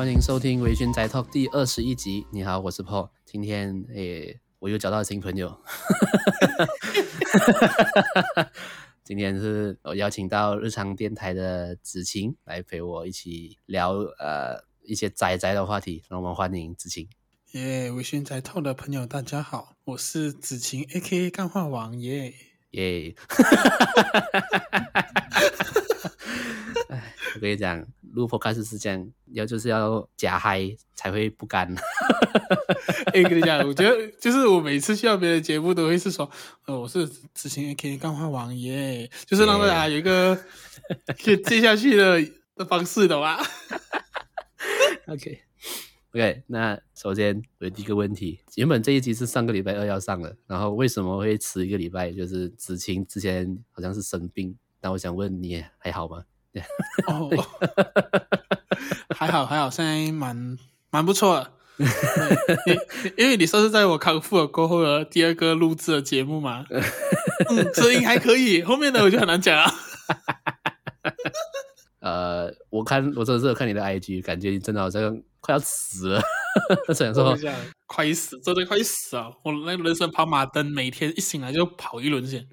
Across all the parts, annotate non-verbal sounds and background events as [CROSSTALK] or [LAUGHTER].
欢迎收听《微醺宅 Talk》第二十一集。你好，我是 Paul。今天诶，我又找到新朋友。[LAUGHS] 今天是我邀请到日常电台的子晴来陪我一起聊呃一些宅宅的话题。让我们欢迎子晴。耶，微醺宅 Talk 的朋友，大家好，我是子晴，A.K.A. 干话王耶。耶。[LAUGHS] 我跟你讲，录 podcast 是这样，要就是要假嗨才会不干。[LAUGHS] 哎，跟你讲，我觉得就是我每次去到别的节目，都会是说，呃，我是子晴 AKA 干话王耶，就是让大家有一个 [LAUGHS] 可以接下去的的方式的吧。[LAUGHS] OK OK，那首先我有第一个问题，原本这一集是上个礼拜二要上的，然后为什么会迟一个礼拜？就是子晴之前好像是生病，那我想问你还好吗？哦，还好还好，现在蛮蛮不错的。因因为你说是在我康复了过后的第二个录制的节目嘛，嗯，声音还可以，[LAUGHS] 后面的我就很难讲啊。[LAUGHS] 呃，我看我真的是看你的 IG，感觉你真的好像快要死了。[LAUGHS] 想说快死，真的快死啊！我那人生跑马灯，每天一醒来就跑一轮线。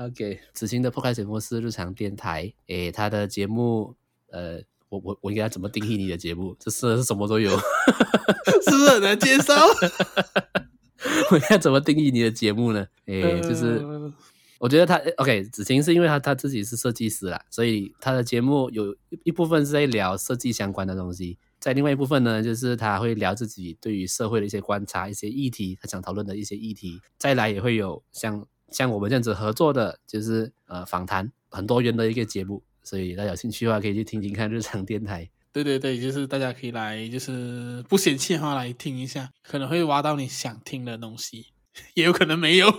OK，子晴的 Podcast 节目是日常电台。诶，他的节目，呃，我我我应该怎么定义你的节目？这是什么都有，[LAUGHS] 是不是很难介绍？[LAUGHS] 我应该怎么定义你的节目呢？诶，就是我觉得他 OK，子晴是因为他他自己是设计师啦，所以他的节目有一部分是在聊设计相关的东西。在另外一部分呢，就是他会聊自己对于社会的一些观察、一些议题，他想讨论的一些议题。再来也会有像像我们这样子合作的，就是呃访谈很多元的一个节目。所以大家有兴趣的话，可以去听听看日常电台。对对对，就是大家可以来，就是不嫌弃的话来听一下，可能会挖到你想听的东西，[LAUGHS] 也有可能没有。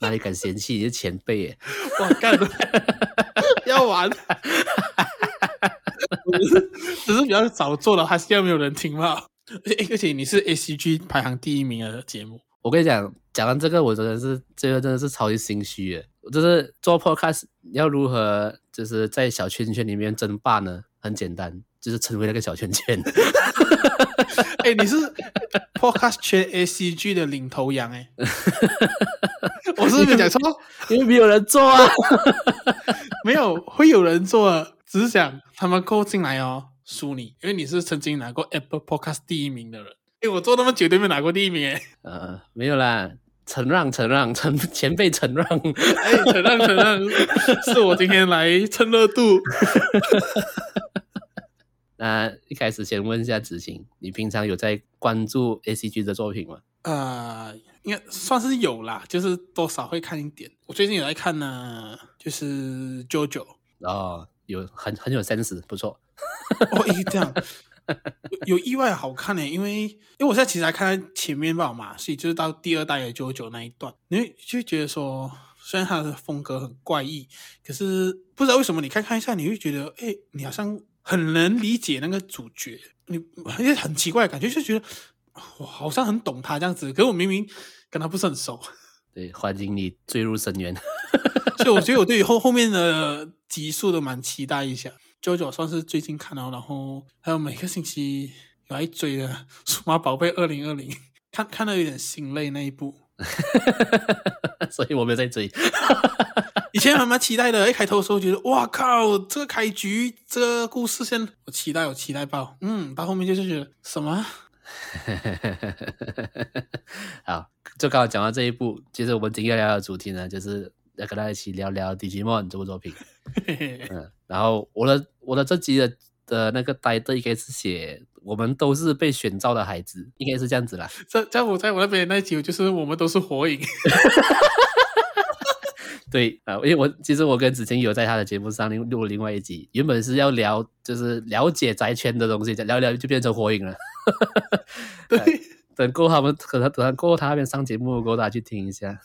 哪里敢嫌弃？你是前辈耶！我干，[LAUGHS] 要玩。[LAUGHS] 只是只是比较早做的，还是要没有人听嘛？而且而且你是 ACG 排行第一名的节目，我跟你讲，讲完这个，我真的是这个真的是超级心虚的。就是做 Podcast 要如何就是在小圈圈里面争霸呢？很简单，就是成为那个小圈圈。[LAUGHS] 哎、欸，你是 Podcast 圈 ACG 的领头羊哎、欸，我是没讲错？因为没有人做啊，没有会有人做。只是想他们扣进来哦，输你，因为你是曾经拿过 Apple Podcast 第一名的人。哎，我做那么久都没拿过第一名哎。[LAUGHS] 呃，没有啦，承让承让，承 [LAUGHS] 前辈承让，哎，承让承让，是我今天来蹭热度。[LAUGHS] 那一开始先问一下子晴，你平常有在关注 ACG 的作品吗？呃，应该算是有啦，就是多少会看一点。我最近有在看呢，就是 JoJo 哦。有很很有 sense，不错。哦，一这样有意外好看呢，因为因为我现在其实还看前面吧嘛，所以就是到第二代的 JoJo 那一段，你会就觉得说，虽然他的风格很怪异，可是不知道为什么你看看一下，你会觉得，哎，你好像很能理解那个主角，你而且很奇怪的感觉，就觉得我好像很懂他这样子，可是我明明跟他不是很熟。对，环境你坠入深渊。[LAUGHS] 所以我觉得我对于后后面的集数都蛮期待一下。JoJo 算是最近看到，然后还有每个星期有来追的《数码宝贝二零二零》，看看到有点心累那一部，[LAUGHS] 所以我没有在追。以前还蛮期待的，一开头的时候觉得哇靠，这个开局这个故事线，我期待，我期待爆。嗯，到后面就是觉得什么？[LAUGHS] 好，就刚好讲到这一步，其实我们今天要聊的主题呢，就是。要跟大家一起聊聊《Digimon》这部作品，[LAUGHS] 嗯，然后我的我的这集的的那个 title 应该是写我们都是被选召的孩子，应该是这样子啦。在在我在我那边那集就是我们都是火影，[LAUGHS] 对啊，因为我其实我跟子晴有在他的节目上录了另外一集，原本是要聊就是了解宅圈的东西，聊聊就变成火影了。对，[LAUGHS] 等过后他们可能等他过后他那边上节目过后，大家去听一下。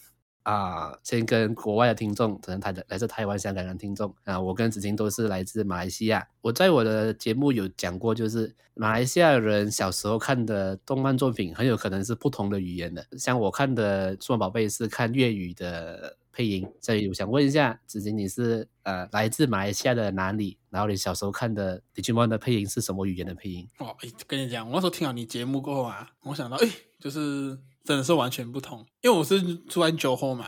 啊，先跟国外的听众，可能台的来自台湾、香港的听众啊，我跟子晴都是来自马来西亚。我在我的节目有讲过，就是马来西亚人小时候看的动漫作品，很有可能是不同的语言的。像我看的《数码宝贝》是看粤语的配音，所以我想问一下子晴，你是呃来自马来西亚的哪里？然后你小时候看的 Digimon 的配音是什么语言的配音？哦，跟你讲，我那时候听了你节目过后啊，我想到，哎，就是真的是完全不同，因为我是住在 Johor 嘛。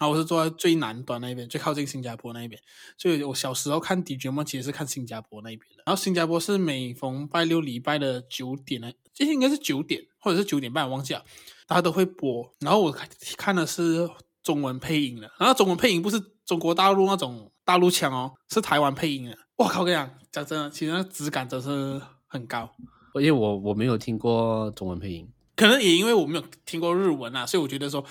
然后我是坐在最南端那边，最靠近新加坡那一边，所以我小时候看 Digimon 其实是看新加坡那边的。然后新加坡是每逢拜六礼拜的九点呢，这应该是九点或者是九点半，忘记了，大家都会播。然后我看的是中文配音的，然后中文配音不是中国大陆那种大陆腔哦，是台湾配音的。我靠！我跟你讲，讲真的，其实那质感真是很高。因为我我没有听过中文配音，可能也因为我没有听过日文啊，所以我觉得说。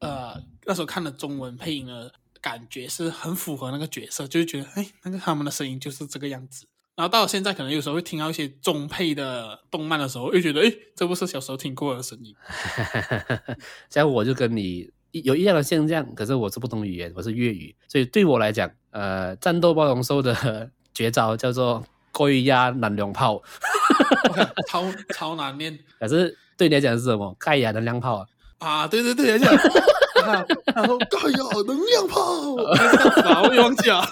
呃，那时候看的中文配音的感觉是很符合那个角色，就是觉得，哎，那个他们的声音就是这个样子。然后到了现在，可能有时候会听到一些中配的动漫的时候，又觉得，哎，这不是小时候听过的声音。[LAUGHS] 像我就跟你有一样的现象，可是我是不同语言，我是粤语，所以对我来讲，呃，战斗暴龙兽的绝招叫做龟鸭能量炮，超超难念。[LAUGHS] 可是对你来讲是什么？盖亚能量炮啊？啊，对对对，这样，然后盖亚能量炮，[LAUGHS] 我忘记了。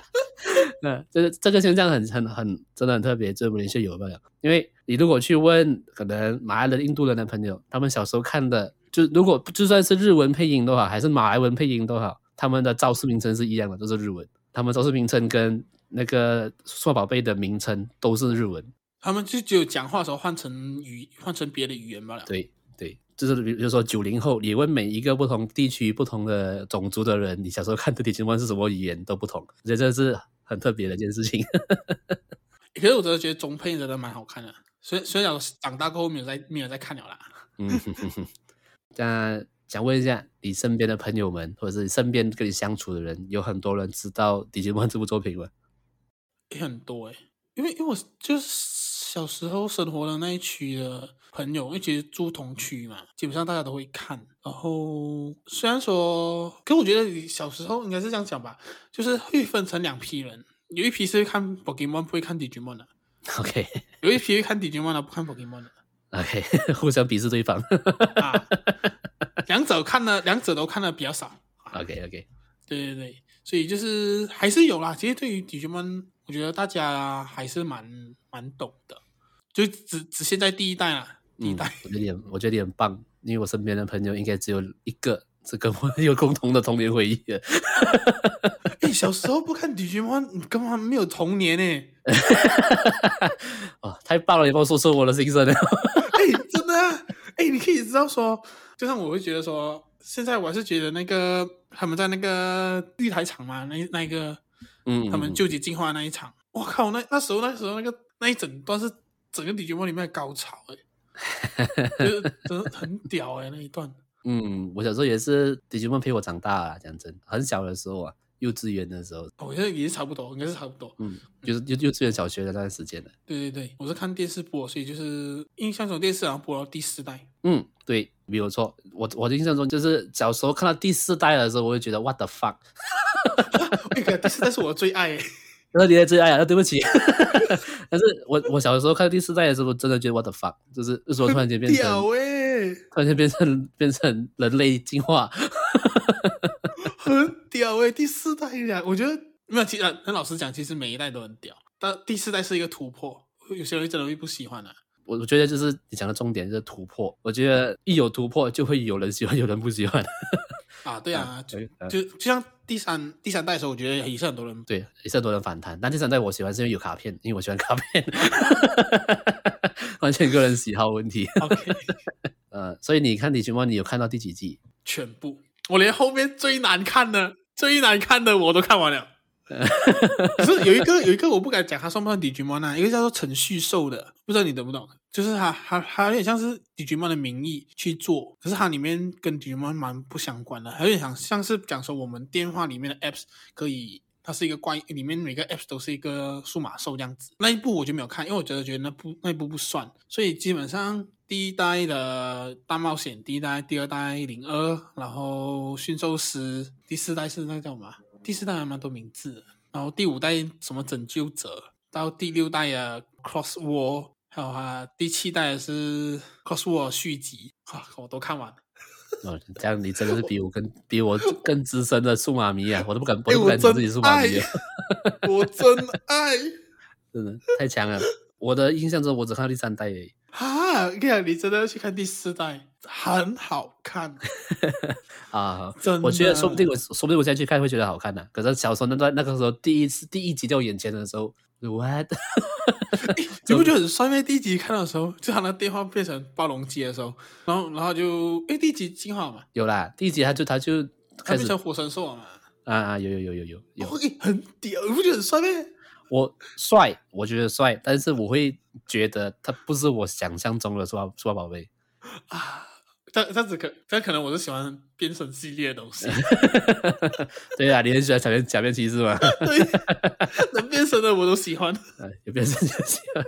[LAUGHS] 那这个这个现象很很很真的很特别，这部连续有没有？因为你如果去问可能马来人、印度人的朋友，他们小时候看的，就如果就算是日文配音都好，还是马来文配音都好，他们的招式名称是一样的，都是日文。他们招式名称跟那个数码宝贝的名称都是日文。他们就只有讲话的时候换成语，换成别的语言罢了。对。就是比如说九零后，你问每一个不同地区、不同的种族的人，你小时候看的 Digimon 是什么语言都不同，我觉得这是很特别的一件事情。[LAUGHS] 可是我真的觉得中配真的蛮好看的，所以所以讲长大过后没有再没有再看了啦。嗯哼哼哼，[LAUGHS] 那想问一下，你身边的朋友们，或者是身边跟你相处的人，有很多人知道 Digimon 这部作品吗？也很多哎、欸，因为因为我就是。小时候生活的那一区的朋友，因为其实住同区嘛，基本上大家都会看。然后虽然说，可我觉得小时候应该是这样讲吧，就是会分成两批人，有一批是会看 Pokemon 不会看 Digimon 的，OK，有一批会看 Digimon 的不看 Pokemon 的，OK，[LAUGHS] 互相鄙视对方。啊，两者看了，两者都看的比较少，OK OK，对对对，所以就是还是有啦。其实对于 Digimon，我觉得大家还是蛮蛮懂的。就只只现在第一代啊，第一代，嗯、我觉得你，我觉得你很棒，因为我身边的朋友应该只有一个是跟我有共同的童年回忆的。哎、欸，小时候不看 Digimon，你根本没有童年呢。[LAUGHS] 哦，太棒了，你帮我说出我的心声了。哎、欸，真的、啊，哎、欸，你可以知道说，就像我会觉得说，现在我还是觉得那个他们在那个玉台场嘛，那那一个，嗯，他们究极进化那一场，我靠，那那时候那时候那个那一整段是。整个 Digimon 里面的高潮哎、欸，[LAUGHS] 就是真的很屌哎、欸、那一段。嗯，我小时候也是 Digimon 陪我长大啊，讲真，很小的时候啊，幼稚园的时候。我觉得也是差不多，应该是差不多。嗯，就是幼幼稚园、小学的那段时间的。对对对，我是看电视播，所以就是印象中电视好像播到第四代。嗯，对，没有错。我我的印象中就是小时候看到第四代的时候，我就觉得 What the fuck？[LAUGHS] 那个第四代是我最爱、欸。那你的最爱啊？那对不起，[LAUGHS] 但是我我小的时候看第四代的时候，真的觉得 what the fuck，就是为什么突然间变成，欸、突然间变成变成人类进化，很屌诶、欸、第四代呀，我觉得没有，其实很老实讲，其实每一代都很屌，但第四代是一个突破，有些人真的会不喜欢啊。我我觉得就是你讲的重点就是突破，我觉得一有突破就会有人喜欢，有人不喜欢。啊，对啊，就就就像第三第三代的时候，我觉得也是很多人对，也是很多人反弹。但第三代我喜欢是因为有卡片，因为我喜欢卡片，[LAUGHS] 完全个人喜好问题。OK，[LAUGHS] 呃，所以你看《Digimon》，你有看到第几季？全部，我连后面最难看的、最难看的我都看完了。[LAUGHS] 可是有一个有一个我不敢讲，它算不算 Digimon 啊？一个叫做陈旭寿的，不知道你懂不懂？就是它，它，它有点像是 Digimon 的名义去做，可是它里面跟 Digimon 蛮不相关的，还有点像像是讲说我们电话里面的 apps 可以，它是一个关，里面每个 App 都是一个数码兽这样子。那一部我就没有看，因为我觉得觉得那部那一部不算，所以基本上第一代的大冒险，第一代、第二代零二，然后驯兽师，第四代是那个叫什么？第四代还蛮多名字，然后第五代什么拯救者，到第六代啊 Cross War，还有啊第七代是 War 续集，啊，我都看完了。哦，这样你真的是比我更 [LAUGHS] 比我更资深的数码迷啊！我都不敢，我都不敢说自己数码迷。[LAUGHS] 我真爱，真的太强了。我的印象中，我只看到第三代而已。哈，我跟你讲，你真的要去看第四代，很好看 [LAUGHS] 啊！真的，我觉得说不定我说不定我现在去看会觉得好看呢、啊。可是小时候那段那个时候第一次第一集在我眼前的时候，what？[LAUGHS] 你不觉得很帅吗？第一集看到的时候，就他那电话变成暴龙机的时候，然后然后就哎，第一集进化嘛，有啦，第一集他就他就他变成火神兽了嘛，啊啊，有有有有有有，很屌，你不觉得很帅吗？我帅，我觉得帅，但是我会觉得他不是我想象中的数码数码宝贝啊。这这只可，这可能我是喜欢编程系列的东西。[LAUGHS] 对啊，你很喜欢假面假面骑士吗？[LAUGHS] 对，能变身的我都喜欢。[LAUGHS] 有变身就喜欢。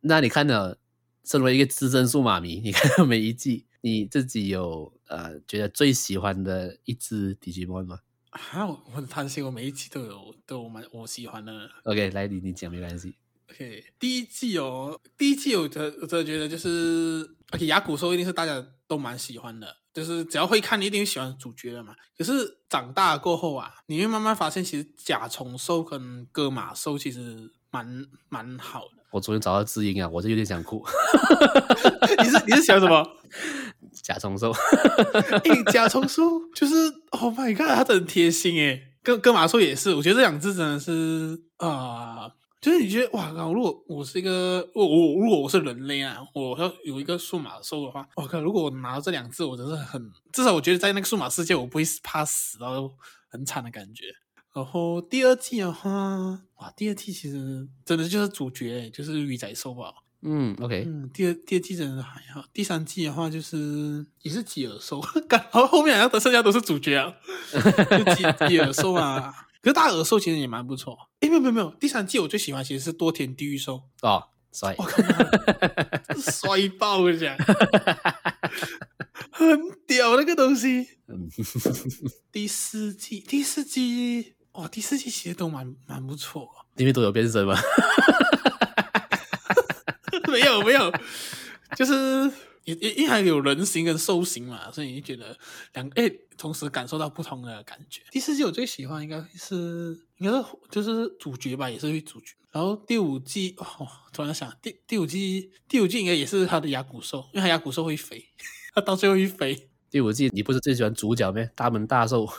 那你看呢，身为一个资深数码迷，你看到每一季，你自己有呃觉得最喜欢的一只 Digimon 吗？啊，我很贪心，我每一季都有都有蛮我喜欢的。OK，来你你讲没关系。OK，第一季哦，第一季我真我真的觉得就是，OK，亚古兽一定是大家都蛮喜欢的，就是只要会看，你一定会喜欢主角的嘛。可是长大过后啊，你会慢慢发现，其实甲虫兽跟哥马兽其实蛮蛮好的。我昨天找到知音啊，我就有点想哭。[LAUGHS] 你是你是喜欢什么？[LAUGHS] 甲虫兽。[LAUGHS] 哎，甲虫兽就是，Oh my god，它很贴心诶。哥哥马兽也是，我觉得这两只真的是啊。呃就是你觉得哇靠！如果我是一个我我如果我是人类啊，我要有一个数码兽的话，我靠！如果我拿到这两只，我真是很至少我觉得在那个数码世界，我不会怕死到很惨的感觉。然后第二季的话，哇，第二季其实真的就是主角就是鱼仔兽吧。嗯，OK，嗯，第二第二季真的还好。第三季的话就是也是吉尔兽，然后后面好像剩下都是主角啊，就吉吉尔兽啊。可是大耳兽其实也蛮不错，哎，没有没有没有，第三季我最喜欢其实是多田地狱兽哦，帅，我靠，帅爆了，讲，很屌那个东西。[LAUGHS] 第四季第四季哇，第四季其实都蛮蛮不错，里面都有变身吗？[LAUGHS] 没有没有，就是。因因还有人形跟兽形嘛，所以你觉得两个诶，同时感受到不同的感觉。第四季我最喜欢应该是应该是就是主角吧，也是主角。然后第五季哦，突然想第第五季第五季应该也是他的亚古兽，因为他亚古兽会飞，[LAUGHS] 他到最后一飞。第五季你不是最喜欢主角咩？大门大兽。[LAUGHS]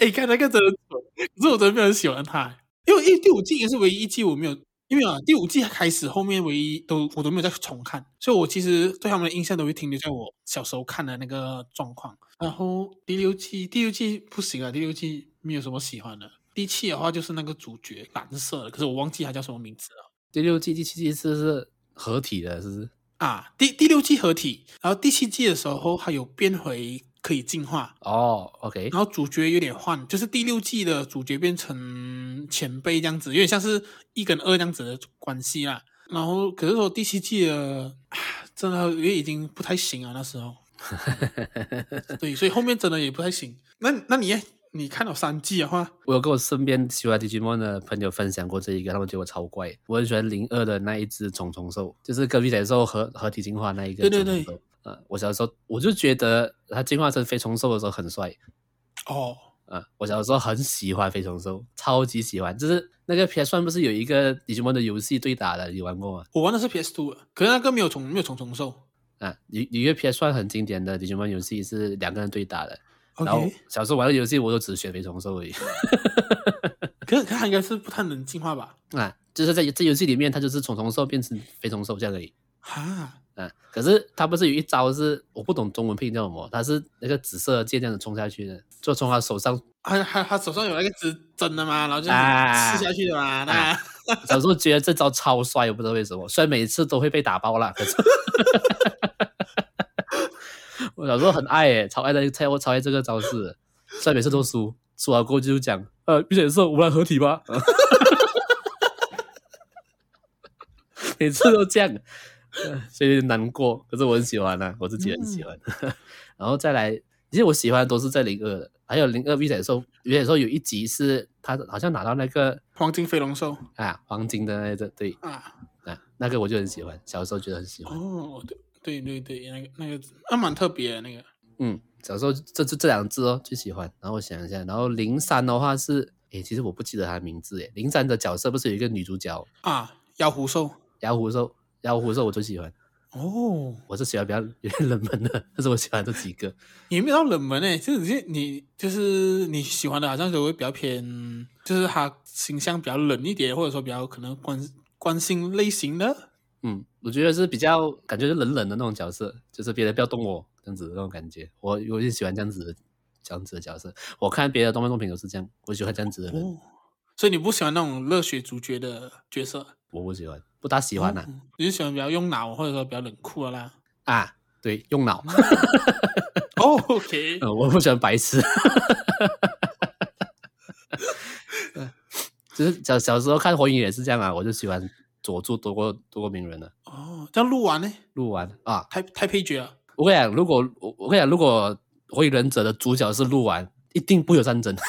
哎，看那个真的丑，可是我真的没有很喜欢他，因为因为第五季也是唯一一季我没有。因为啊，第五季开始后面唯一都我都没有再重看，所以我其实对他们的印象都会停留在我小时候看的那个状况。然后第六季，第六季不行啊，第六季没有什么喜欢的。第七的话就是那个主角蓝色的，可是我忘记他叫什么名字了。第六季、第七季是是合体的，是不是？啊，第第六季合体，然后第七季的时候还有变回。可以进化哦、oh，OK。然后主角有点换，就是第六季的主角变成前辈这样子，有点像是一跟二这样子的关系啦。然后可是说第七季的，真的也已经不太行啊，那时候。[LAUGHS] 对，所以后面真的也不太行。那那你你看到三季的话，我有跟我身边喜欢 Digimon 的朋友分享过这一个，他们觉得我超怪。我很喜欢零二的那一只虫虫兽，就是隔壁仔兽合合体进化那一个。对对对。呃，我小时候我就觉得它进化成飞虫兽的时候很帅哦。呃，我小时候很喜欢飞虫兽，超级喜欢。就是那个 PS One 不是有一个 Digimon 的游戏对打的，你玩过吗？我玩的是 PS Two，可是那个没有虫，没有虫虫兽。啊，有有一个 PS One 很经典的 Digimon 游戏是两个人对打的。然后小时候玩的游戏我都只选飞虫兽而已。[LAUGHS] 可是它应该是不太能进化吧？啊，就是在这游戏里面，它就是虫虫兽变成飞虫兽这样而已。哈。嗯，可是它不是有一招是我不懂中文拼叫什么？它是那个紫色剑这样子冲下去的，就从他手上，还还他手上有那个针针的嘛，然后就刺下去的嘛。啊、那小时候觉得这招超帅，我不知道为什么，虽然每次都会被打爆了，可是我小时候很爱诶，超爱的超超爱这个招式，虽然每次都输，输了过后就讲，呃，并且说我们来合体吧，[LAUGHS] 每次都这样。所以有点难过，可是我很喜欢啊，我自己很喜欢。嗯、[LAUGHS] 然后再来，其实我喜欢的都是在零二的，还有零二 V 仔兽，V 仔兽有一集是他好像拿到那个黄金飞龙兽啊，黄金的那个对啊啊，那个我就很喜欢，小时候觉得很喜欢。哦，对对对对，那个那个还蛮特别的那个。嗯，小时候这这这两只哦最喜欢。然后我想一下，然后零三的话是，诶，其实我不记得他的名字诶。零三的角色不是有一个女主角啊？妖狐兽，妖狐兽，妖狐兽我最喜欢。哦，我是喜欢比较有点冷门的，但是我喜欢这几个。也没有冷门诶，就是你就是你喜欢的，好像就会比较偏，就是他形象比较冷一点，或者说比较可能关关心类型的。嗯，我觉得是比较感觉是冷冷的那种角色，就是别人不要动我这样子的那种感觉。我我就喜欢这样子的这样子的角色。我看别的动漫作品都是这样，我喜欢这样子的人。哦，所以你不喜欢那种热血主角的角色？我不喜欢，不大喜欢呐、啊。你是喜欢比较用脑，或者说比较冷酷的啦。啊，对，用脑。[LAUGHS] 哦，OK。呃，我不喜欢白痴。[LAUGHS] [LAUGHS] 就是小小时候看火影也是这样啊，我就喜欢。佐助多过多过鸣人的哦，这样鹿丸呢？鹿丸啊，太太配角了。我跟你讲，如果我我跟你讲，如果火影忍者的主角是鹿丸，一定不会有战争。[LAUGHS]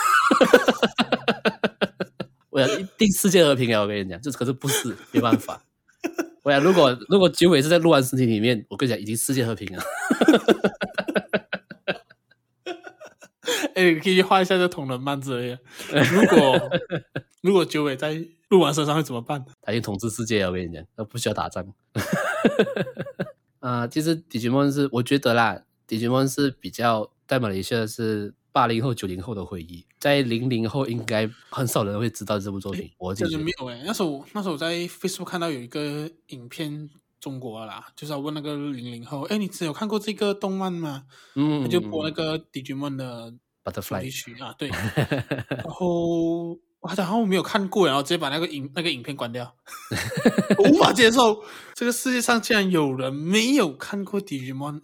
我讲一定世界和平啊！我跟你讲，这可是不是没办法。我讲如果如果九尾是在鹿丸身体里面，我跟你讲，已经世界和平了。哎、欸，可以画一下这同人漫之类的。如果 [LAUGHS] 如果九尾在鹿丸身上会怎么办？他已经统治世界了，我跟你讲，他不需要打仗。[LAUGHS] 啊、呃，其实 Digimon 是我觉得啦，Digimon 是比较在马来西亚是八零后、九零后的回忆，在零零后应该很少人会知道这部作品。欸、我觉得没有哎，那时候那时候我在 Facebook 看到有一个影片，中国啦，就是要问那个零零后，哎、欸，你只有看过这个动漫吗？嗯，他就播那个 Digimon 的 Butterfly 曲啊，[LAUGHS] 对，然后。我好像我没有看过，然后直接把那个影那个影片关掉，我 [LAUGHS] 无法接受这个世界上竟然有人没有看过 Digimon，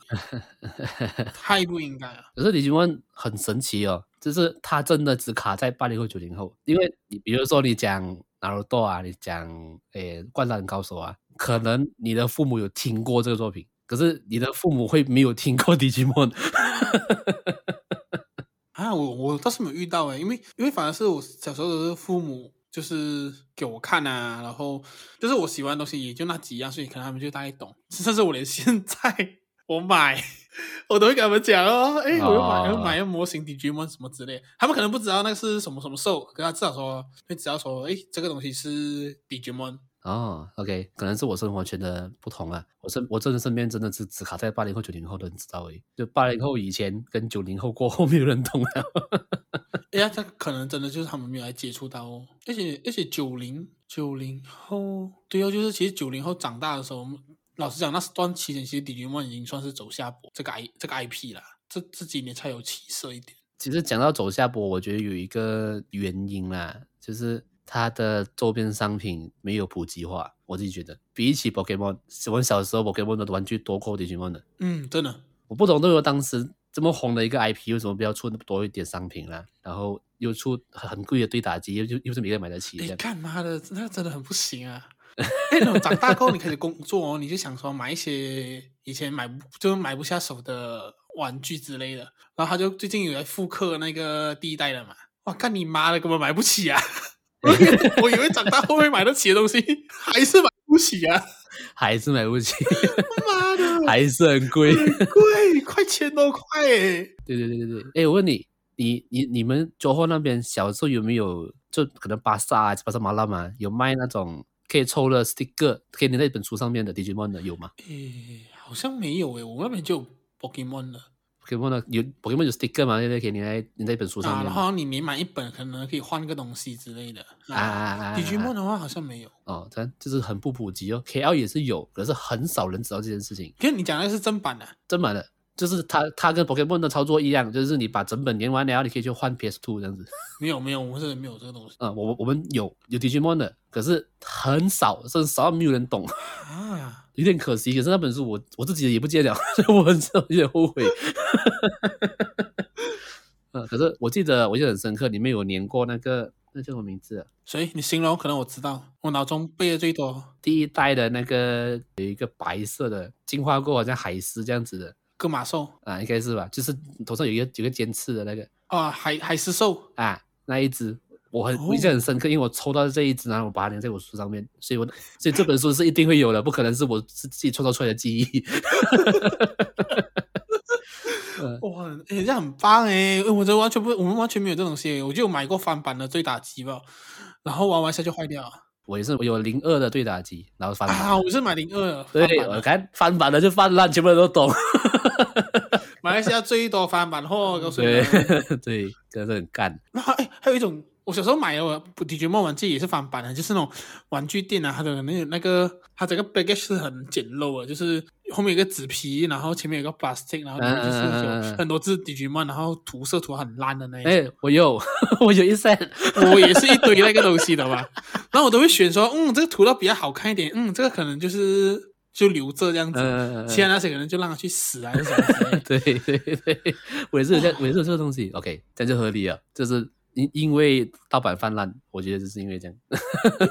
[LAUGHS] 太不应该了。可是 Digimon 很神奇哦，就是它真的只卡在八零后九零后，因为你比如说你讲 Naruto 啊，你讲诶灌篮高手啊，可能你的父母有听过这个作品，可是你的父母会没有听过 Digimon。啊，我我倒是没有遇到诶，因为因为反而是我小时候的父母就是给我看啊，然后就是我喜欢的东西也就那几样，所以可能他们就大概懂。[LAUGHS] 甚至我连现在我买，我都会跟他们讲哦，哎，我要买要买个模型 Digimon 什么之类，他们可能不知道那个是什么什么兽，可他至少说会知道说，哎，这个东西是 Digimon。哦，OK，可能是我生活圈的不同啊。我身我真的身边真的是只卡在八零后、九零后的人知道诶。就八零后以前跟九零后过后，[LAUGHS] 没有人懂了。哎呀，他可能真的就是他们没有来接触到哦。而且而且九零九零后，对哦，就是其实九零后长大的时候，老实讲，那段期间其实 Digimon 已经算是走下坡，这个 I 这个 IP 啦，这这几年才有起色一点。其实讲到走下坡，我觉得有一个原因啦，就是。它的周边商品没有普及化，我自己觉得比起 Pokemon，我小时候 Pokemon 的玩具多过 Digimon 的。嗯，真的，我不懂，都有当时这么红的一个 IP，为什么不要出那么多一点商品啦？然后又出很贵的对打机，又又又是每个人买得起。你干嘛的？那真的很不行啊！[LAUGHS] 那种长大后你开始工作哦，你就想说买一些以前买不就买不下手的玩具之类的，然后他就最近有在复刻那个第一代的嘛？哇，干你妈的，根本买不起啊！[LAUGHS] 我以为长大后会买得起的东西，还是买不起啊！[LAUGHS] 还是买不起，[LAUGHS] 妈的，还是很贵，很贵，快千多块哎！对对对对对，哎，我问你，你你你们州后那边小时候有没有就可能巴萨啊、巴萨马拉嘛，有卖那种可以抽的 sticker，可以粘在一本书上面的 Digimon 的有吗？哎，好像没有哎，我那边就 Pokemon 了。Pokemon 呢？有 Pokemon 有 sticker 嘛？对不对？可以粘在粘在一本书上面。啊，然后你每买一本，可能可以换个东西之类的。啊啊啊！Digimon 的话好像没有。哦，这就是很不普及哦。KL 也是有，可是很少人知道这件事情。可是你讲的是正版的，正版的。就是它，它跟 Pokemon 的操作一样，就是你把整本连完了，然后你可以去换 PS Two 这样子。[LAUGHS] 没有没有，我们这里没有这个东西。嗯，我我们有有 Digimon 的，可是很少，甚至少到没有人懂啊，有点可惜。可是那本书我我自己也不见了，[LAUGHS] 所以我很有点后悔。嗯，[LAUGHS] 可是我记得我记得很深刻，里面有连过那个那叫什么名字啊？所以你形容可能我知道，我脑中背的最多第一代的那个有一个白色的进化过，好像海狮这样子的。个马兽啊，应该是吧，就是头上有一个有个尖刺的那个啊，海海狮兽啊，那一只我很印象很深刻，因为我抽到这一只，然后我把它粘在我书上面，所以我所以这本书是一定会有的，不可能是我自己创造出来的记忆。[LAUGHS] 哇，哎、欸，这样很棒哎！我这完全不，我们完全没有这种东西。我就买过翻版的对打机吧，然后玩完一下就坏掉了。我也是，我有零二的对打机，然后翻版啊，我是买零二，对，我看翻版的就翻烂，全部人都懂。[LAUGHS] 马来西亚最多翻版货，告诉你，对，真的是很干。那哎，还有一种，我小时候买的，我迪吉莫玩具也是翻版的，就是那种玩具店啊，它的那个那个，它整个 baggage 是很简陋的，就是后面有个纸皮，然后前面有个 plastic，然后里面就是有很多只迪吉莫，然后涂色涂很烂的那一种。哎，我有，[LAUGHS] 我有一 set，我也是一堆那个东西的吧。然后我都会选说，嗯，这个涂的比较好看一点，嗯，这个可能就是。就留着这样子，呃、其他那些可能就让它去死啊！什么 [LAUGHS] 对对对，我也是这样，[LAUGHS] 我也是这个东西。OK，这样就合理了，就是因因为盗版泛滥，我觉得就是因为这样，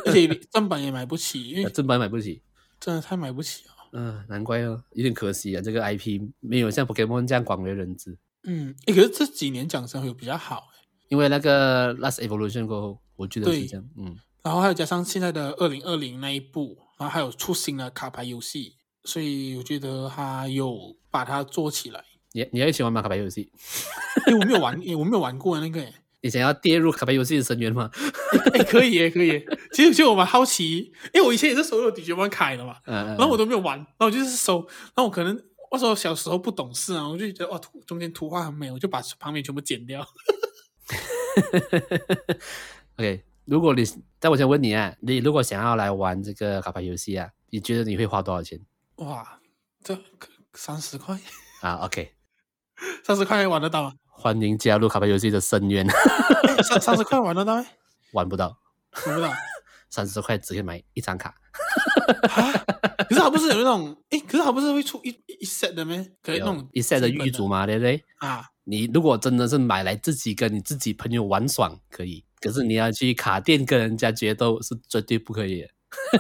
而且正版也买不起，因为正版买不起，真的太买不起了。嗯、呃，难怪哦，有点可惜啊，这个 IP 没有像 Pokemon 这样广为人知。嗯，诶，可是这几年讲声会有比较好，因为那个 Last Evolution 过后，我觉得是这样。嗯，然后还有加上现在的二零二零那一部。然后还有出新的卡牌游戏，所以我觉得他有把它做起来。你你要一起玩吗？卡牌游戏？因为我没有玩，我没有玩过那个。你想要跌入卡牌游戏的深渊吗？哎，可以耶，可以。其实就我蛮好奇，因为我以前也是所有迪迦玩卡的嘛，然后我都没有玩，然后我就是收。然后我可能那时候小时候不懂事啊，我就觉得哇，图中间图画很美，我就把旁边全部剪掉。[LAUGHS] OK。如果你，但我想问你啊，你如果想要来玩这个卡牌游戏啊，你觉得你会花多少钱？哇，这三十块啊？OK，三十块玩得到吗？欢迎加入卡牌游戏的深渊。三三十块玩得到吗？[LAUGHS] 玩不到，玩不到。[LAUGHS] 三十块只可以买一张卡。可是它不是有那种，哎，可是它不是会出一一 set 的吗？可以那种一 set 的玉组嘛，对不对？啊，你如果真的是买来自己跟你自己朋友玩爽，可以。可是你要去卡店跟人家决斗是绝对不可以的。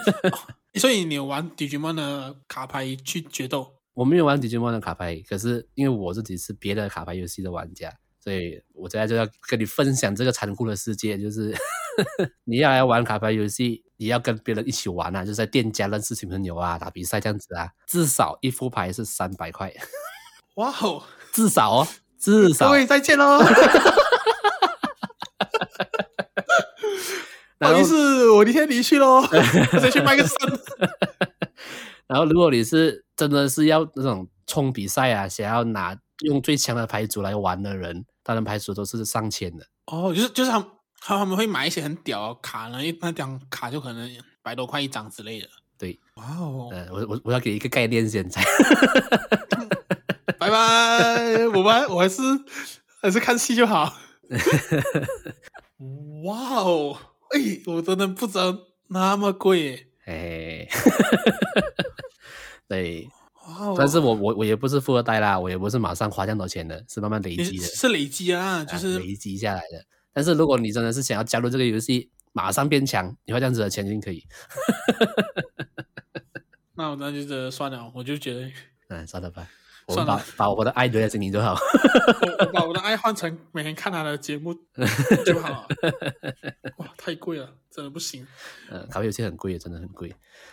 [LAUGHS] 哦，所以你有玩 Digimon 的卡牌去决斗？我没有玩 Digimon 的卡牌，可是因为我自己是别的卡牌游戏的玩家，所以我现在就要跟你分享这个残酷的世界，就是 [LAUGHS] 你要来玩卡牌游戏，也要跟别人一起玩啊，就是在店家认识新朋友啊，打比赛这样子啊，至少一副牌是三百块。哇哦，至少哦，至少。各位再见喽。不好意思，我今天离去喽，我再去卖个身。然后，[LAUGHS] [LAUGHS] 如果你是真的是要那种冲比赛啊，想要拿用最强的牌组来玩的人，他的牌组都是上千的。哦，就是就是他们他们会买一些很屌的卡呢，一那张卡就可能百多块一张之类的。对，哇哦，呃，我我我要给一个概念，现在，拜拜，[LAUGHS] 我们我还是还是看戏就好。[LAUGHS] 哇哦！哎，我真的不知道那么贵耶！哎，对，哇！但是我我我也不是富二代啦，我也不是马上花这么多钱的，是慢慢累积的。是累积啊，就是、啊、累积下来的。但是如果你真的是想要加入这个游戏，马上变强，你花这样子的钱就可以。[LAUGHS] 那我那就这算了，我就觉得，嗯，算了吧。我把把我的爱留在心里就好。[LAUGHS] 我把我的爱换成每天看他的节目 [LAUGHS] 就好。哇，太贵了，真的不行。[LAUGHS] 呃，卡牌游戏很贵，真的很贵。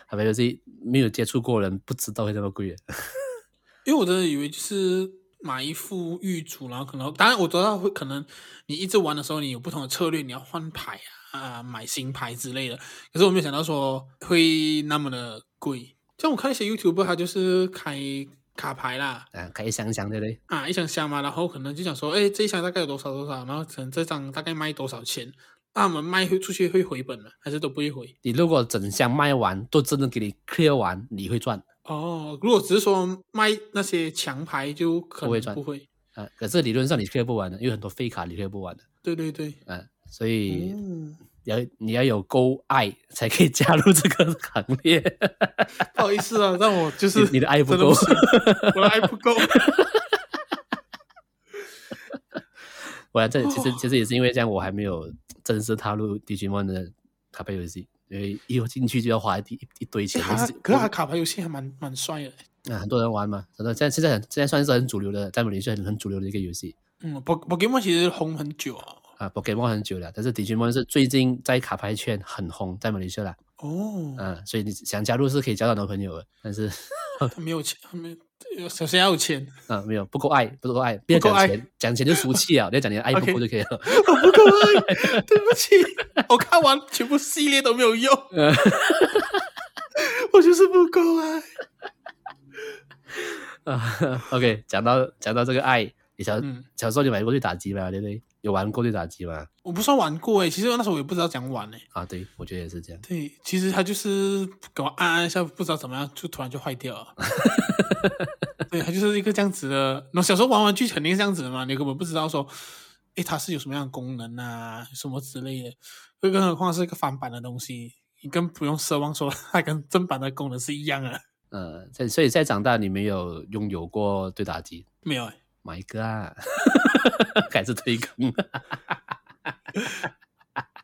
卡牌游戏没有接触过人不知道会这么贵。因为我真的以为就是买一副玉组，然后可能当然我知道会可能你一直玩的时候，你有不同的策略，你要换牌啊，啊，买新牌之类的。可是我没有想到说会那么的贵。像我看一些 YouTuber，他就是开。卡牌啦，啊，开一箱箱的嘞，啊，一箱箱嘛，然后可能就想说，哎，这一箱大概有多少多少，然后可能这张大概卖多少钱，那我们卖会出去会回本吗？还是都不会回？你如果整箱卖完，都真的给你 clear 完，你会赚。哦，如果只是说卖那些强牌，就可能不会赚，不会。啊，可是理论上你 clear 不完的，因为很多废卡你 clear 不完的。对对对，啊，所以。嗯要你要有够爱才可以加入这个行列。[LAUGHS] 不好意思啊，让我就是你，你的爱不够，我的爱不够。[LAUGHS] 我这其实其实也是因为这样，我还没有正式踏入 Digimon 的卡牌游戏，因为一进去就要花一一一堆钱。可是可是卡牌游戏还蛮蛮帅的，啊，很多人玩嘛，真的现在现在很现在算是很主流的，在马来西亚很很主流的一个游戏。嗯，宝宝可梦其实红很久啊。啊，Pokemon 很久了，但是 Digimon 是最近在卡牌圈很红，在马来西亚啦。哦，嗯，所以你想加入是可以交到男朋友的，但是 [LAUGHS] 他没有钱，没有，首先要有钱。啊，没有不够爱，不够爱，不要讲钱，讲钱就俗气啊！[LAUGHS] 你要讲你的爱不够就可以了。我 [LAUGHS] 不够爱，对不起，我看完全部系列都没有用，我就是不够爱。啊，OK，讲到讲到这个爱，你小小时候就买过去打机嘛？对不对？有玩过对打机吗？我不算玩过诶，其实那时候我也不知道怎样玩诶。啊，对，我觉得也是这样。对，其实它就是给我按按一下，不知道怎么样，就突然就坏掉了。[LAUGHS] 对，它就是一个这样子的。那小时候玩玩具肯定是这样子的嘛，你根本不知道说，诶，它是有什么样的功能啊，什么之类的。更何况是一个翻版的东西，你更不用奢望说它跟正版的功能是一样的。呃，在所以在长大，你没有拥有过对打机？没有诶。买一个啊，[LAUGHS] 还是推坑？[LAUGHS]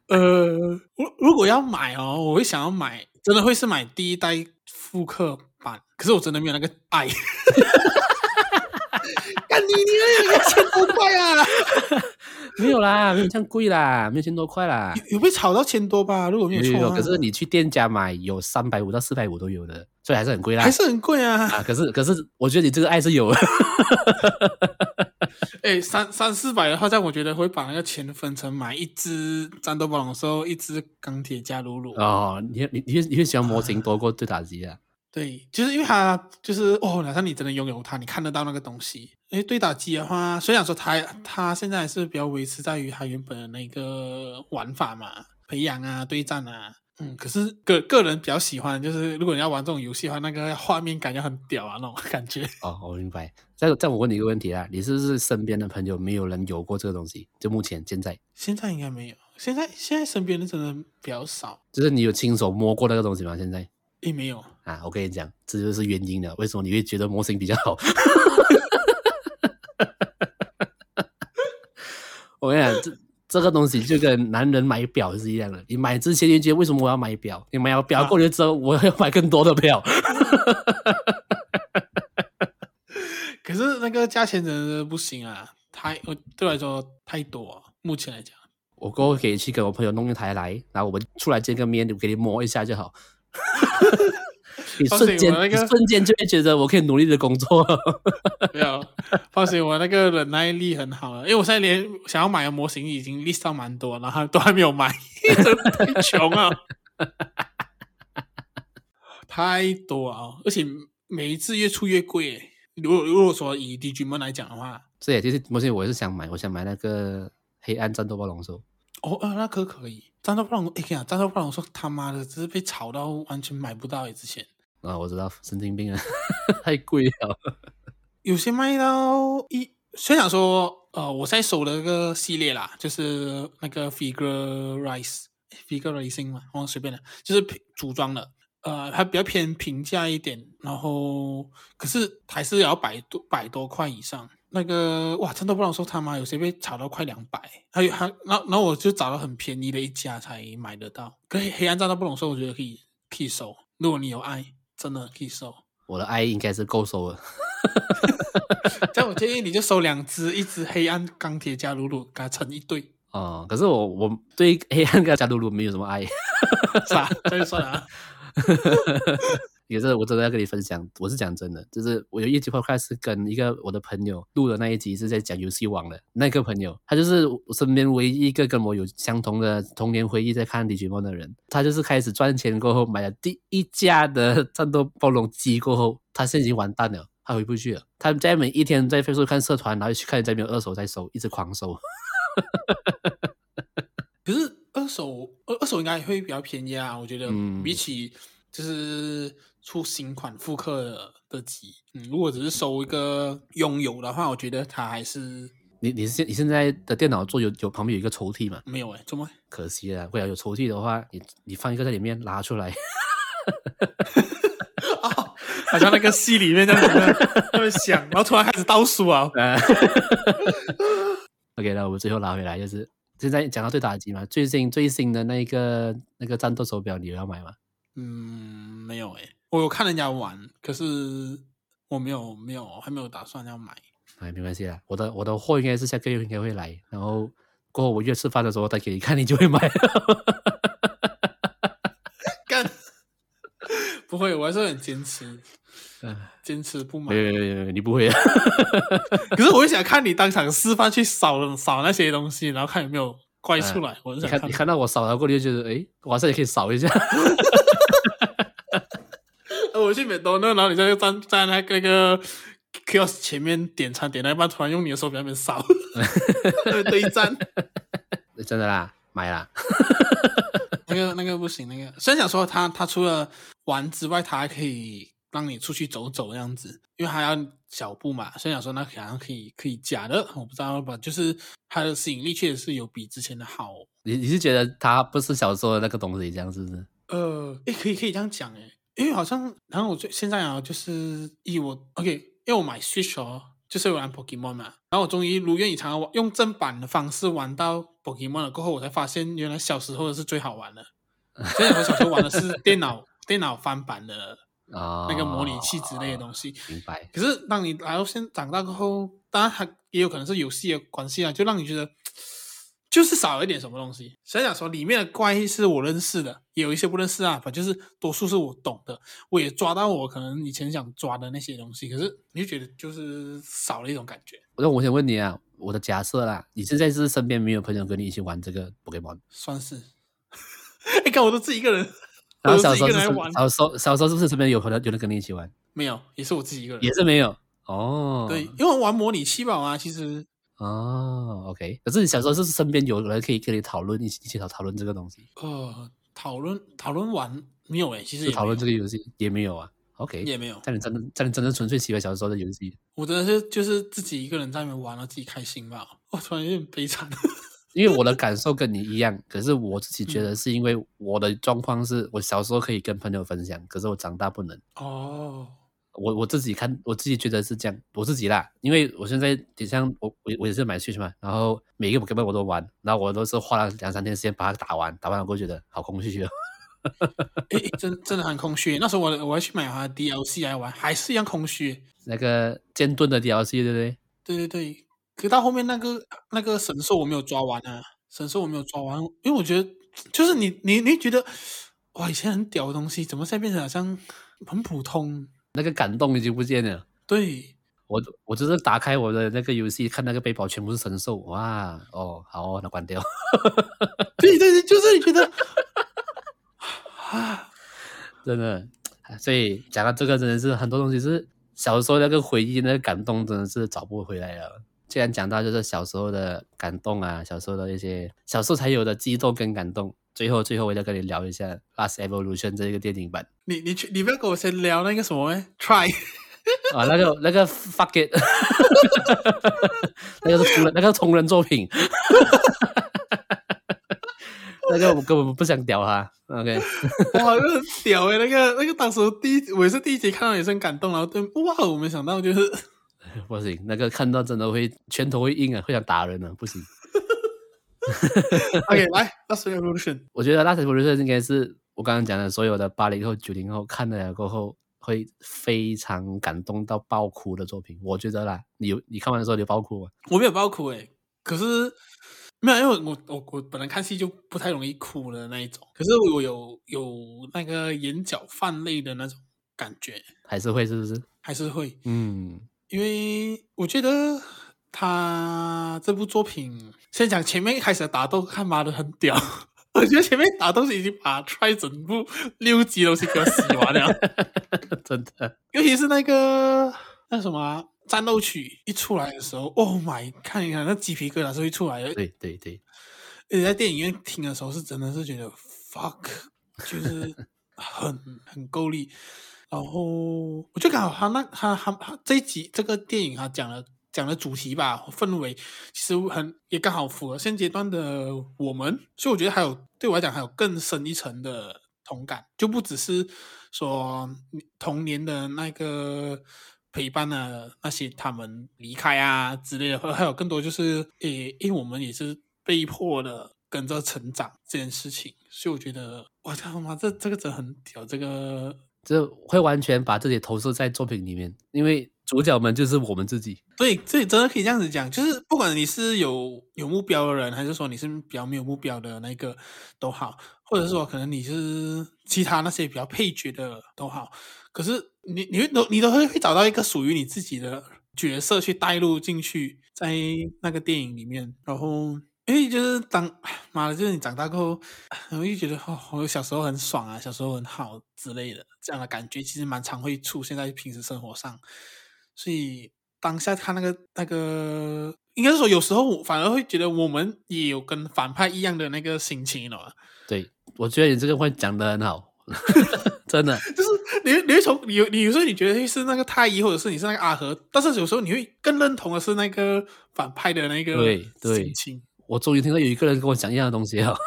呃，如如果要买哦，我会想要买，真的会是买第一代复刻版。可是我真的没有那个爱。[LAUGHS] 干你你也一千多块啊！[LAUGHS] 没有啦，没有这样贵啦，没有千多块啦。有有被炒到千多吧？如果没有错、啊，可是你去店家买，有三百五到四百五都有的，所以还是很贵啦。还是很贵啊！啊，可是可是，我觉得你这个爱是有的。[LAUGHS] 哎、欸，三三四百的话，这样我觉得会把那个钱分成买一只战斗暴龙兽，一只钢铁加鲁鲁。哦，你你你你会喜欢模型多过对打机啊？对，就是因为它就是哦，哪怕你真的拥有它，你看得到那个东西。哎，对打机的话，虽然说它它现在还是比较维持在于它原本的那个玩法嘛，培养啊、对战啊，嗯，可是个个人比较喜欢，就是如果你要玩这种游戏的话，那个画面感觉很屌啊，那种感觉。哦，我明白。再再我问你一个问题啊，你是不是身边的朋友没有人有过这个东西？就目前现在，现在应该没有。现在现在身边的真的比较少。就是你有亲手摸过那个东西吗？现在？也没有啊，我跟你讲，这就是原因了。为什么你会觉得模型比较好？[LAUGHS] 我跟你讲，这这个东西就跟男人买表是一样的。你买之前你觉得为什么我要买表？你买了表过去之后，我要买更多的表。[LAUGHS] 可是那个价钱真的不行啊，太我对我来说太多啊。目前来讲，我过后可以去跟我朋友弄一台来，然后我们出来见个面，我给你摸一下就好。[LAUGHS] [LAUGHS] 你瞬间，那个、你瞬间就会觉得我可以努力的工作。[LAUGHS] 没有，放心，我那个忍耐力很好了。因为我现在连想要买的模型已经 list 上蛮多，然后都还没有买，[LAUGHS] 真的太穷了，太多啊！而且每一次越出越贵。如果如果说以 Digimon 来讲的话，是，其实模型我也是想买，我想买那个黑暗战斗暴龙兽。哦，啊，那可可以。战斗暴龙，哎呀，战斗暴龙说他妈的，只是被炒到完全买不到诶，之前。啊，我知道，神经病啊，[LAUGHS] 太贵了。有些卖到一，虽然说，呃，我在手的一个系列啦，就是那个 Figure Rise，Figure Rising 嘛，我随便的，就是组装的，呃，它比较偏平价一点，然后可是还是要百多百多块以上。那个哇，真的不能说他妈有些被炒到快两百，还有还，然后然后我就找到很便宜的一家才买得到。可以黑暗战斗不能说，我觉得可以可以收。如果你有爱，真的可以收。我的爱应该是够收了。[LAUGHS] 这样我建议你就收两只，一只黑暗钢铁加鲁鲁，给它成一对。哦，可是我我对黑暗加鲁鲁没有什么爱。啥？这就算了啊。也是，我真的要跟你分享，我是讲真的，就是我有一集 podcast 是跟一个我的朋友录的那一集，是在讲游戏王的那个朋友，他就是我身边唯一一个跟我有相同的童年回忆在看 Digimon 的人，他就是开始赚钱过后买了第一架的战斗暴龙机过后，他现在已经完蛋了，他回不去了，他在每一天在 Facebook 看社团，然后去看在没有二手在收，一直狂收。[LAUGHS] 可是二手二二手应该会比较便宜啊，我觉得比起就是。出新款复刻的的机，嗯，如果只是收一个拥有的话，我觉得它还是你你现你现在的电脑桌有有旁边有一个抽屉吗？没有哎、欸，怎么？可惜了，未来有抽屉的话，你你放一个在里面拉出来，[LAUGHS] 哦，好像那个戏里面这样子，那么响，然后突然开始倒数啊。[LAUGHS] OK，那我们最后拉回来，就是现在讲到对打机嘛，最近最新的那个那个战斗手表，你有要买吗？嗯，没有哎、欸。我有看人家玩，可是我没有没有还没有打算要买。哎，没关系啦，我的我的货应该是下个月应该会来，然后过后我约吃饭的时候再给你看，你就会买。[LAUGHS] 干，不会，我还是很坚持，坚持不买。没有没有，你不会啊。可是我就想看你当场示范去扫扫那些东西，然后看有没有怪出来。我就想看你看，你看到我扫了过，你就觉得哎，晚上也可以扫一下。[LAUGHS] 我去美多那，然后你在站在那个那个 kiosk 前面点餐，点到一半突然用你的手表那边扫，[LAUGHS] 对战。真的啦，买啦。[LAUGHS] 那个那个不行，那个虽然想说他他除了玩之外，他还可以让你出去走走这样子，因为他要脚步嘛。虽然想说那好像可以可以假的，我不知道吧，就是它的吸引力确实是有比之前的好。你你是觉得它不是小时候的那个东西，这样是不是？呃，诶，可以可以这样讲诶。因为好像，然后我最现在啊，就是以我 OK，因为我买 Switch 哦，就是玩 Pokemon 嘛。然后我终于如愿以偿的用正版的方式玩到 Pokemon 了。过后我才发现，原来小时候的是最好玩的。[LAUGHS] 现在我小时候玩的是电脑电脑翻版的啊那个模拟器之类的东西。哦、明白。可是当你来到现长大过后，当然还也有可能是游戏的关系啊，就让你觉得。就是少了一点什么东西。想想说，里面的怪是我认识的，也有一些不认识啊。反正就是多数是我懂的，我也抓到我可能以前想抓的那些东西。可是你就觉得就是少了一种感觉。那我想问你啊，我的假设啦，你现在是身边没有朋友跟你一起玩这个 Pokemon？算是。你 [LAUGHS] 看，我都自己一个人。然后小时候是，小时候小时候是不是身边有朋友有人跟你一起玩？没有，也是我自己一个人。也是没有。哦。对，因为玩模拟器吧啊，其实。哦，OK。可是你小时候是身边有人可以跟你讨论一起一起讨讨论这个东西？呃，讨论讨论完没有诶，其实讨论这个游戏也没有啊。OK，也没有。在你真的在你真的纯粹喜欢小时候的游戏，我真的是就是自己一个人在那边玩了，自己开心吧。我突然有点悲惨，[LAUGHS] 因为我的感受跟你一样。可是我自己觉得是因为我的状况是我小时候可以跟朋友分享，可是我长大不能。哦。我我自己看，我自己觉得是这样，我自己啦，因为我现在就像我我我也是买 Switch 嘛，然后每一个 Pokemon 我都玩，然后我都是花了两三天时间把它打完，打完了过后觉得好空虚哦，[LAUGHS] 诶，真真的很空虚。那时候我我要去买它 DLC 来玩，还是一样空虚。那个剑盾的 DLC 对不对？对对对，可到后面那个那个神兽我没有抓完啊，神兽我没有抓完，因为我觉得就是你你你觉得哇以前很屌的东西，怎么现在变成好像很普通？那个感动已经不见了。对，我我就是打开我的那个游戏，看那个背包全部是神兽，哇，哦，好哦，那关掉。[LAUGHS] 对对对，就是你觉得，[LAUGHS] 啊，真的，所以讲到这个，真的是很多东西是小时候那个回忆，那个感动真的是找不回来了。既然讲到就是小时候的感动啊，小时候的一些小时候才有的激动跟感动。最后，最后我再跟你聊一下《Last Evolution》这个电影版。你你去，你不要跟我先聊那个什么诶 [LAUGHS] Try [LAUGHS] 啊，那个那个 Fuck it，[LAUGHS] 那个是同人，那个是同人作品。那个我根本不想屌他。OK，哇，那个很屌诶，那个那个当时第一，我也是第一集看到也是很感动，然后对，哇，我没想到就是不行，那个看到真的会拳头会硬啊，会想打人啊，不行。[LAUGHS] OK，来，Last Evolution。我觉得 Last Evolution 应该是我刚刚讲的所有的八零后、九零后看了过后会非常感动到爆哭的作品。我觉得啦，你有你看完的时候你有爆哭吗？我没有爆哭诶、欸，可是没有，因为我我我本来看戏就不太容易哭的那一种。可是我有有那个眼角泛泪的那种感觉，还是会是不是？还是会，嗯，因为我觉得。他这部作品，先讲前面一开始的打斗，看妈的很屌。[LAUGHS] 我觉得前面打斗是已经把 Try 整部六集都是给我洗完了，[LAUGHS] 真的。尤其是那个那什么、啊、战斗曲一出来的时候，Oh my，看一看那鸡皮疙瘩是会出来的。对对对，而且在电影院听的时候，是真的是觉得 fuck，就是 [LAUGHS] 很很够力。然后我就刚好他那他他他这一集这个电影他讲了。讲的主题吧，氛围其实很也刚好符合现阶段的我们，所以我觉得还有对我来讲还有更深一层的同感，就不只是说童年的那个陪伴啊，那些他们离开啊之类的，还有更多就是诶，因为我们也是被迫的跟着成长这件事情，所以我觉得我他妈，这这个真的很屌，这个就会完全把自己投射在作品里面，因为。主角们就是我们自己。对，这真的可以这样子讲，就是不管你是有有目标的人，还是说你是比较没有目标的那个都好，或者是说可能你是其他那些比较配角的都好，可是你你会都你都会会找到一个属于你自己的角色去带入进去，在那个电影里面，然后。因为就是当妈的，就是你长大过后，我就觉得哦，我小时候很爽啊，小时候很好之类的这样的感觉，其实蛮常会出现在平时生活上。所以当下看那个那个，应该是说有时候反而会觉得我们也有跟反派一样的那个心情了。对，我觉得你这个话讲的很好，[LAUGHS] 真的。就是你你会从你你有时候你觉得是那个太医，或者是你是那个阿和，但是有时候你会更认同的是那个反派的那个心情。我终于听到有一个人跟我讲一样的东西了，哦，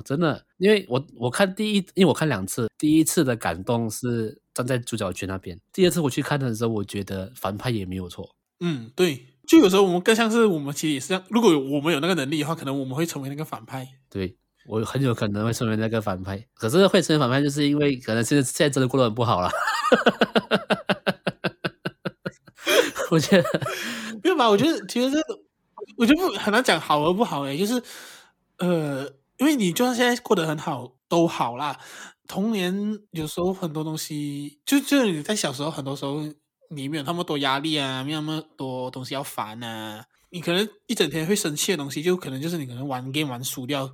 真的，因为我我看第一，因为我看两次，第一次的感动是站在主角圈那边，第二次我去看的时候，我觉得反派也没有错。嗯，对，就有时候我们更像是我们其实也是这样，如果我们有那个能力的话，可能我们会成为那个反派。对，我很有可能会成为那个反派，可是会成为反派，就是因为可能现在现在真的过得很不好了。[LAUGHS] 我觉得，没有吧？我觉得其实这个。我就不很难讲好和不好诶，就是，呃，因为你就算现在过得很好都好啦。童年有时候很多东西，就就你在小时候很多时候你没有那么多压力啊，没有那么多东西要烦啊，你可能一整天会生气的东西，就可能就是你可能玩 game 玩输掉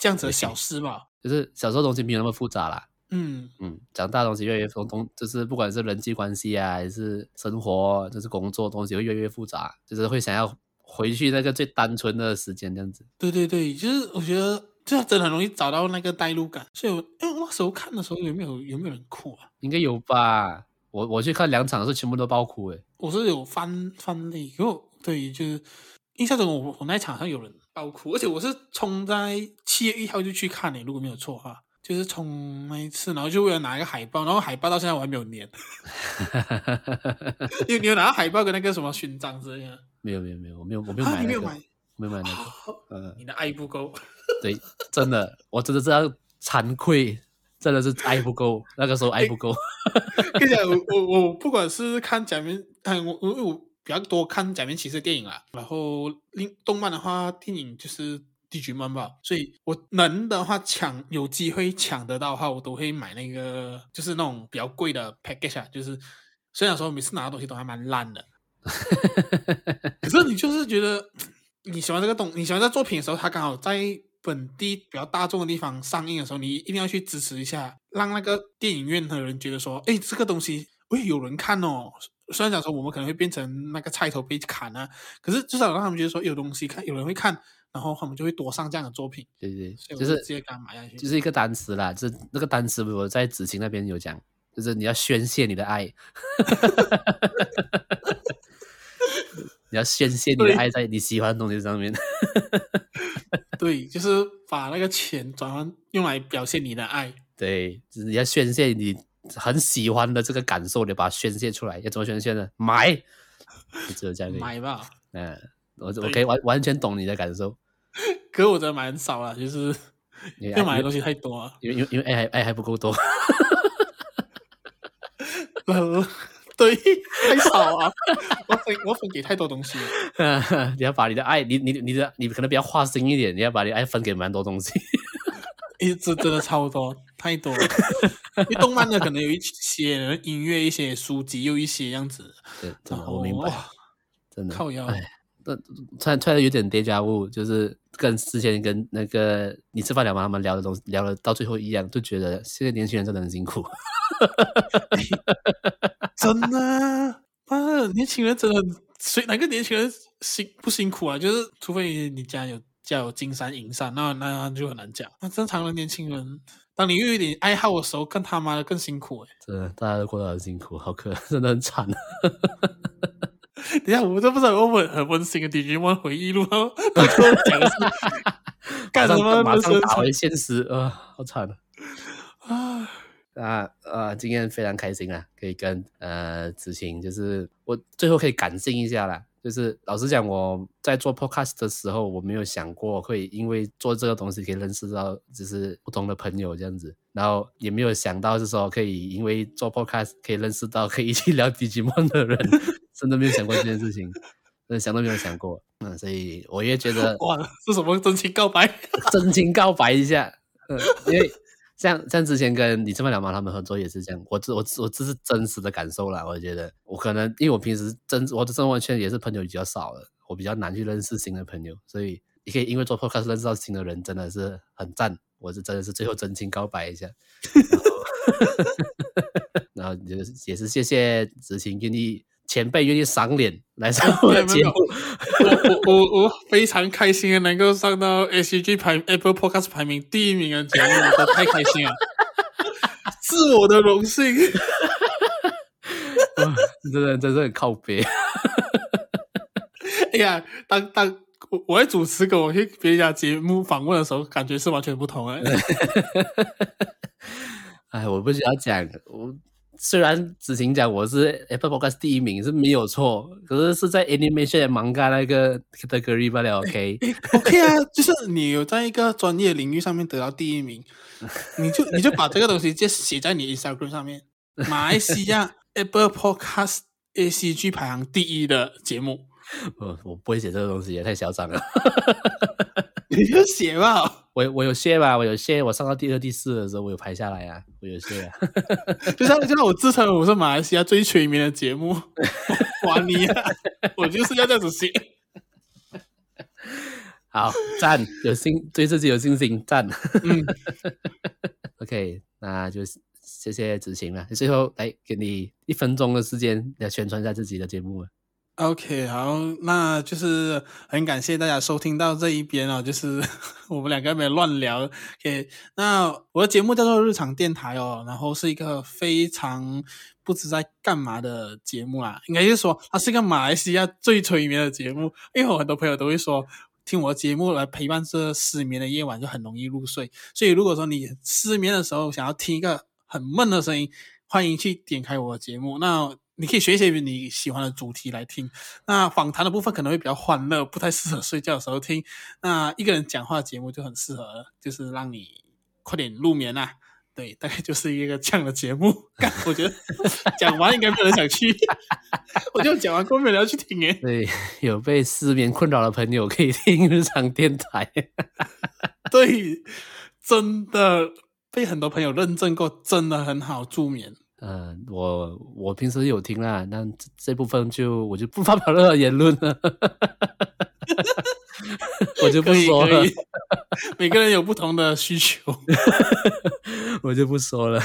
这样子的小事吧。就是小时候东西没有那么复杂啦。嗯嗯，长大的东西越来越复杂，就是不管是人际关系啊，还是生活，就是工作东西会越来越复杂，就是会想要。回去那个最单纯的时间，这样子。对对对，就是我觉得这真的很容易找到那个代入感。所以我，因为那时候看的时候有没有有没有人哭啊？应该有吧。我我去看两场是全部都爆哭诶。我是有翻翻泪，因为对，就是印象中我我那一场上有人爆哭，而且我是冲在七月一号就去看诶，如果没有错的话，就是冲那一次，然后就为了拿一个海报，然后海报到现在我还没有粘。[LAUGHS] 你你有拿到海报跟那个什么勋章之类的？没有没有没有，我没有我没有买、那个啊、你没有买，没有买那个。呃，你的爱不够。对，真的，我真的这样惭愧，真的是爱不够。[LAUGHS] 那个时候爱不够。[LAUGHS] 跟你讲，我我我不管是看假面，嗯，我我 [LAUGHS] 我比较多看假面骑士电影啦。然后另动漫的话，电影就是迪吉曼吧。所以我能的话抢有机会抢得到的话，我都会买那个，就是那种比较贵的 package 啊。就是虽然说每次拿的东西都还蛮烂的。可是你就是觉得你喜欢这个东，你喜欢这作品的时候，它刚好在本地比较大众的地方上映的时候，你一定要去支持一下，让那个电影院的人觉得说，哎，这个东西会有人看哦。虽然讲说我们可能会变成那个菜头被砍啊，可是至少让他们觉得说有东西看，有人会看，然后他们就会多上这样的作品。对对，就是直接干嘛下去，就是一个单词啦，就是那个单词我在子晴那边有讲，就是你要宣泄你的爱。[LAUGHS] 你要宣泄你的爱在你喜欢的东西上面，[LAUGHS] 对，就是把那个钱转换用来表现你的爱。对，就是你要宣泄你很喜欢的这个感受，你把它宣泄出来。要怎么宣泄呢？买，就只有这样。买吧。嗯，我我可以完完全懂你的感受。[LAUGHS] 可是我觉得买很少了，就是要买的东西太多了，因为因为因为爱还爱还不够多。[LAUGHS] 对，太少啊！[LAUGHS] 我分我分给太多东西了。[LAUGHS] 你要把你的爱，你你你的你可能比较花心一点，你要把你爱分给蛮多东西。一直真的超多，太多了。因为动漫的可能有一些音乐，一些书籍，又一些样子。对，真的我明白，真的靠腰。那突然突然有点 deja vu，就是跟之前跟那个你吃饭聊嘛，他们聊的东西聊了到最后一样，就觉得现在年轻人真的很辛苦。[LAUGHS] 真的，啊，年轻人真的，谁哪个年轻人辛不辛苦啊？就是除非你家有家有金山银山，那那就很难讲。那正常的年轻人，当你又有点爱好的时候，更他妈的更辛苦哎。真的，大家都过得很辛苦，好可，真的很惨。等一下，我都不知道我们很温馨的 Digimon 回忆录，他跟我讲的是干什么？马上打回现实啊，好惨啊！啊。啊，今天非常开心啊，可以跟呃子晴，就是我最后可以感性一下啦。就是老实讲，我在做 podcast 的时候，我没有想过会因为做这个东西可以认识到就是不同的朋友这样子，然后也没有想到是说可以因为做 podcast 可以认识到可以一起聊 Digimon 的人，真的没有想过这件事情，真的想都没有想过。嗯，所以我也觉得 [LAUGHS] 哇，是什么真情告白？[LAUGHS] 真情告白一下，嗯，因为。像像之前跟李正曼两毛他们合作也是这样，我这我我这是真实的感受啦。我觉得我可能因为我平时真我的生活圈也是朋友比较少的，我比较难去认识新的朋友，所以你可以因为做 podcast 认识到新的人，真的是很赞。我是真的是最后真情告白一下，[LAUGHS] 然后就也是谢谢子晴愿意。前辈愿意赏脸来上 [LAUGHS] 我的节目，我我我我非常开心的能够上到 ACG 排 Apple Podcast 排名第一名的节目，我太开心了，[LAUGHS] 是我的荣幸。[LAUGHS] 真的真的很靠背。哎呀，当当我我在主持跟我去别人家节目访问的时候，感觉是完全不同的。哎，我不需要讲我。虽然子晴讲我是 Apple Podcast 第一名是没有错，可是是在 Animation Manga 那个 category 罢了，OK？OK、[LAUGHS] 啊，就是你有在一个专业领域上面得到第一名，[LAUGHS] 你就你就把这个东西就写在你 Instagram 上面，马来西亚 Apple Podcast ACG 排行第一的节目。[LAUGHS] 我我不会写这个东西，也太嚣张了。你就写吧，我我有写吧，我有写。我上到第二、第四的时候，我有排下来啊，我有写啊。[LAUGHS] 就像就像我自称我是马来西亚最催眠的节目，哇 [LAUGHS] 你啊，我就是要这样子写。[LAUGHS] 好赞，有信对自己有信心，赞。嗯，OK，那就谢谢子晴了。最后来给你一分钟的时间来宣传一下自己的节目。OK，好，那就是很感谢大家收听到这一边哦，就是 [LAUGHS] 我们两个没有乱聊。OK，那我的节目叫做日常电台哦，然后是一个非常不知在干嘛的节目啊，应该就是说它是一个马来西亚最催眠的节目，因为我很多朋友都会说听我的节目来陪伴这失眠的夜晚就很容易入睡，所以如果说你失眠的时候想要听一个很闷的声音，欢迎去点开我的节目。那你可以学一些你喜欢的主题来听。那访谈的部分可能会比较欢乐，不太适合睡觉的时候听。那一个人讲话的节目就很适合，就是让你快点入眠啊。对，大概就是一个这样的节目。我觉得讲完应该没有人想去，我就讲完后面没有人要去听诶。对，有被失眠困扰的朋友可以听日常电台。[LAUGHS] 对，真的被很多朋友认证过，真的很好助眠。嗯，我我平时有听啦，那这，这部分就我就不发表任何言论了，我就不说了。[LAUGHS] 每个人有不同的需求，[LAUGHS] 我就不说了。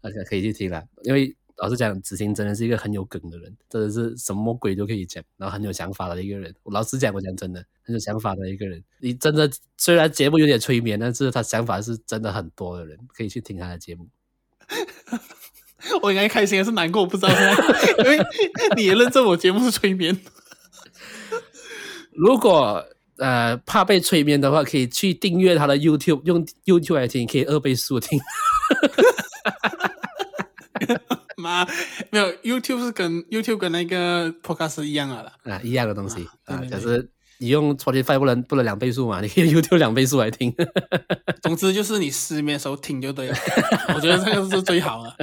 大家可以去听啦，因为老实讲，子欣真的是一个很有梗的人，真的是什么鬼都可以讲，然后很有想法的一个人。老实讲，我讲真的，很有想法的一个人。你真的虽然节目有点催眠，但是他想法是真的很多的人，可以去听他的节目。[LAUGHS] 我应该开心还是难过？我不知道，因为你也认证我节目是催眠。如果呃怕被催眠的话，可以去订阅他的 YouTube，用 YouTube 来听，可以二倍速听。[LAUGHS] 妈，没有 YouTube 是跟 YouTube 跟那个 Podcast 一样的啦，啊，一样的东西啊，可是。你用 Spotify 不能不能两倍速嘛？[LAUGHS] 你可以 YouTube 两倍速来听。[LAUGHS] 总之就是你失眠的时候听就对了。[LAUGHS] 我觉得这个是最好的，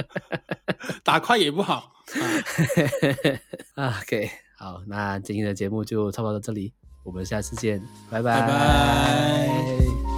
打快也不好。啊，OK，好，那今天的节目就差不多到这里，我们下次见，拜拜。拜拜。